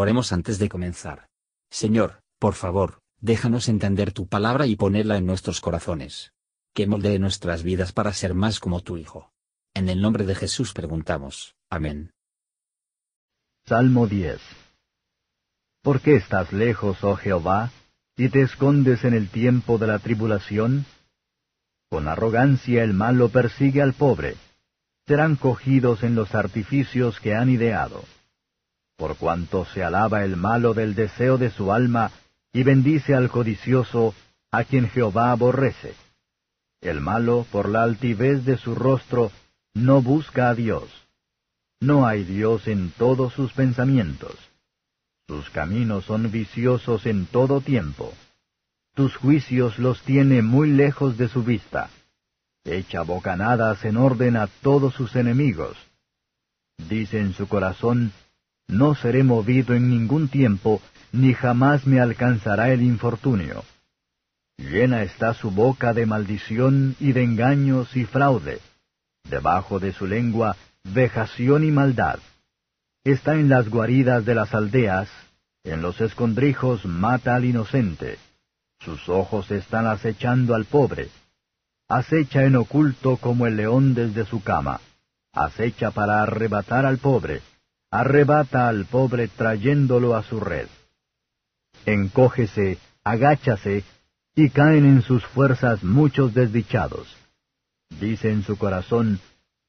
Oremos antes de comenzar. Señor, por favor, déjanos entender tu palabra y ponerla en nuestros corazones. Que moldee nuestras vidas para ser más como tu Hijo. En el nombre de Jesús preguntamos. Amén. Salmo 10 ¿Por qué estás lejos, oh Jehová, y te escondes en el tiempo de la tribulación? Con arrogancia el malo persigue al pobre. Serán cogidos en los artificios que han ideado. Por cuanto se alaba el malo del deseo de su alma, y bendice al codicioso, a quien Jehová aborrece. El malo, por la altivez de su rostro, no busca a Dios. No hay Dios en todos sus pensamientos. Sus caminos son viciosos en todo tiempo. Tus juicios los tiene muy lejos de su vista. Echa bocanadas en orden a todos sus enemigos. Dice en su corazón, No seré movido en ningún tiempo, ni jamás me alcanzará el infortunio. Llena está su boca de maldición y de engaños y fraude. Debajo de su lengua, vejación y maldad. Está en las guaridas de las aldeas, en los escondrijos mata al inocente. Sus ojos están acechando al pobre. Acecha en oculto como el león desde su cama. Acecha para arrebatar al pobre. Arrebata al pobre trayéndolo a su red. Encógese, agáchase, y caen en sus fuerzas muchos desdichados. Dice en su corazón,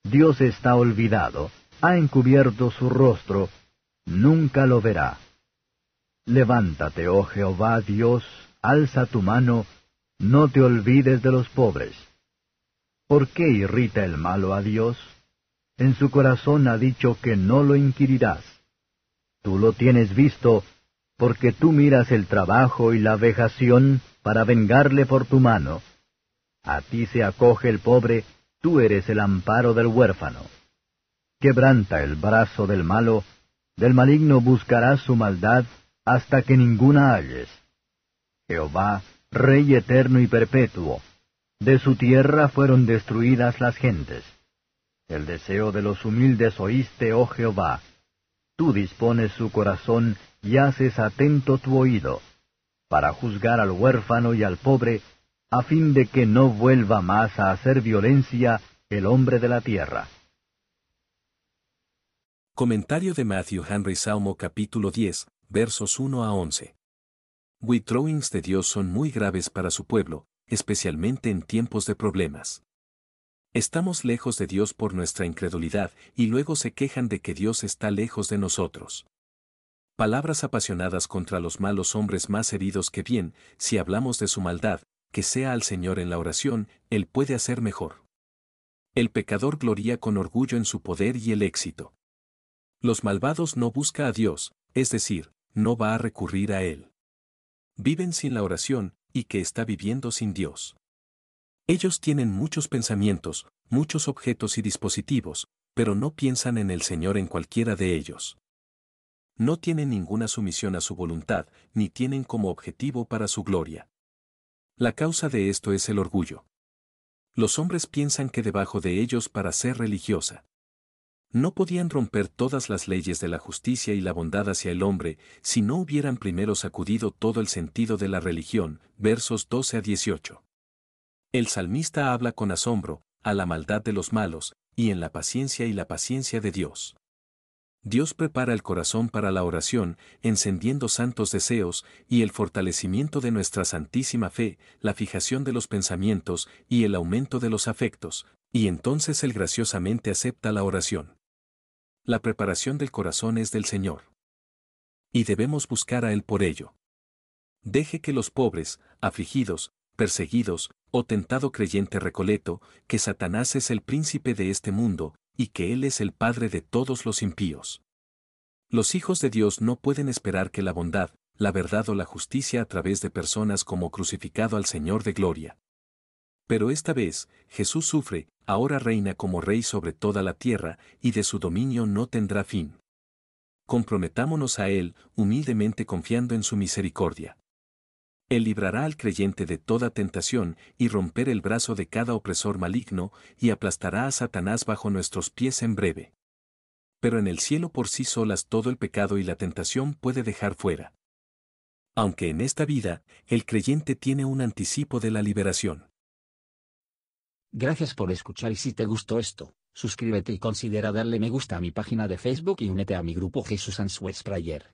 Dios está olvidado, ha encubierto su rostro, nunca lo verá. Levántate, oh Jehová Dios, alza tu mano, no te olvides de los pobres. ¿Por qué irrita el malo a Dios? En su corazón ha dicho que no lo inquirirás. Tú lo tienes visto, porque tú miras el trabajo y la vejación para vengarle por tu mano. A ti se acoge el pobre, tú eres el amparo del huérfano. Quebranta el brazo del malo, del maligno buscarás su maldad hasta que ninguna halles. Jehová, Rey eterno y perpetuo, de su tierra fueron destruidas las gentes. El deseo de los humildes oíste, oh Jehová. Tú dispones su corazón y haces atento tu oído, para juzgar al huérfano y al pobre, a fin de que no vuelva más a hacer violencia el hombre de la tierra. Comentario de Matthew Henry Salmo capítulo 10, versos 1 a 11. Withdrawings de Dios son muy graves para su pueblo, especialmente en tiempos de problemas. Estamos lejos de Dios por nuestra incredulidad y luego se quejan de que Dios está lejos de nosotros. Palabras apasionadas contra los malos hombres más heridos que bien, si hablamos de su maldad, que sea al Señor en la oración, Él puede hacer mejor. El pecador gloria con orgullo en su poder y el éxito. Los malvados no busca a Dios, es decir, no va a recurrir a Él. Viven sin la oración, y que está viviendo sin Dios. Ellos tienen muchos pensamientos, muchos objetos y dispositivos, pero no piensan en el Señor en cualquiera de ellos. No tienen ninguna sumisión a su voluntad, ni tienen como objetivo para su gloria. La causa de esto es el orgullo. Los hombres piensan que debajo de ellos para ser religiosa. No podían romper todas las leyes de la justicia y la bondad hacia el hombre si no hubieran primero sacudido todo el sentido de la religión, versos 12 a 18. El salmista habla con asombro, a la maldad de los malos, y en la paciencia y la paciencia de Dios. Dios prepara el corazón para la oración, encendiendo santos deseos y el fortalecimiento de nuestra santísima fe, la fijación de los pensamientos y el aumento de los afectos, y entonces Él graciosamente acepta la oración. La preparación del corazón es del Señor. Y debemos buscar a Él por ello. Deje que los pobres, afligidos, perseguidos, o tentado creyente recoleto, que Satanás es el príncipe de este mundo, y que Él es el Padre de todos los impíos. Los hijos de Dios no pueden esperar que la bondad, la verdad o la justicia a través de personas como crucificado al Señor de gloria. Pero esta vez, Jesús sufre, ahora reina como rey sobre toda la tierra, y de su dominio no tendrá fin. Comprometámonos a Él, humildemente confiando en su misericordia. Él librará al creyente de toda tentación y romper el brazo de cada opresor maligno y aplastará a Satanás bajo nuestros pies en breve. pero en el cielo por sí solas todo el pecado y la tentación puede dejar fuera. Aunque en esta vida, el creyente tiene un anticipo de la liberación. Gracias por escuchar y si te gustó esto, suscríbete y considera darle me gusta a mi página de Facebook y únete a mi grupo Jesús Answers Prayer.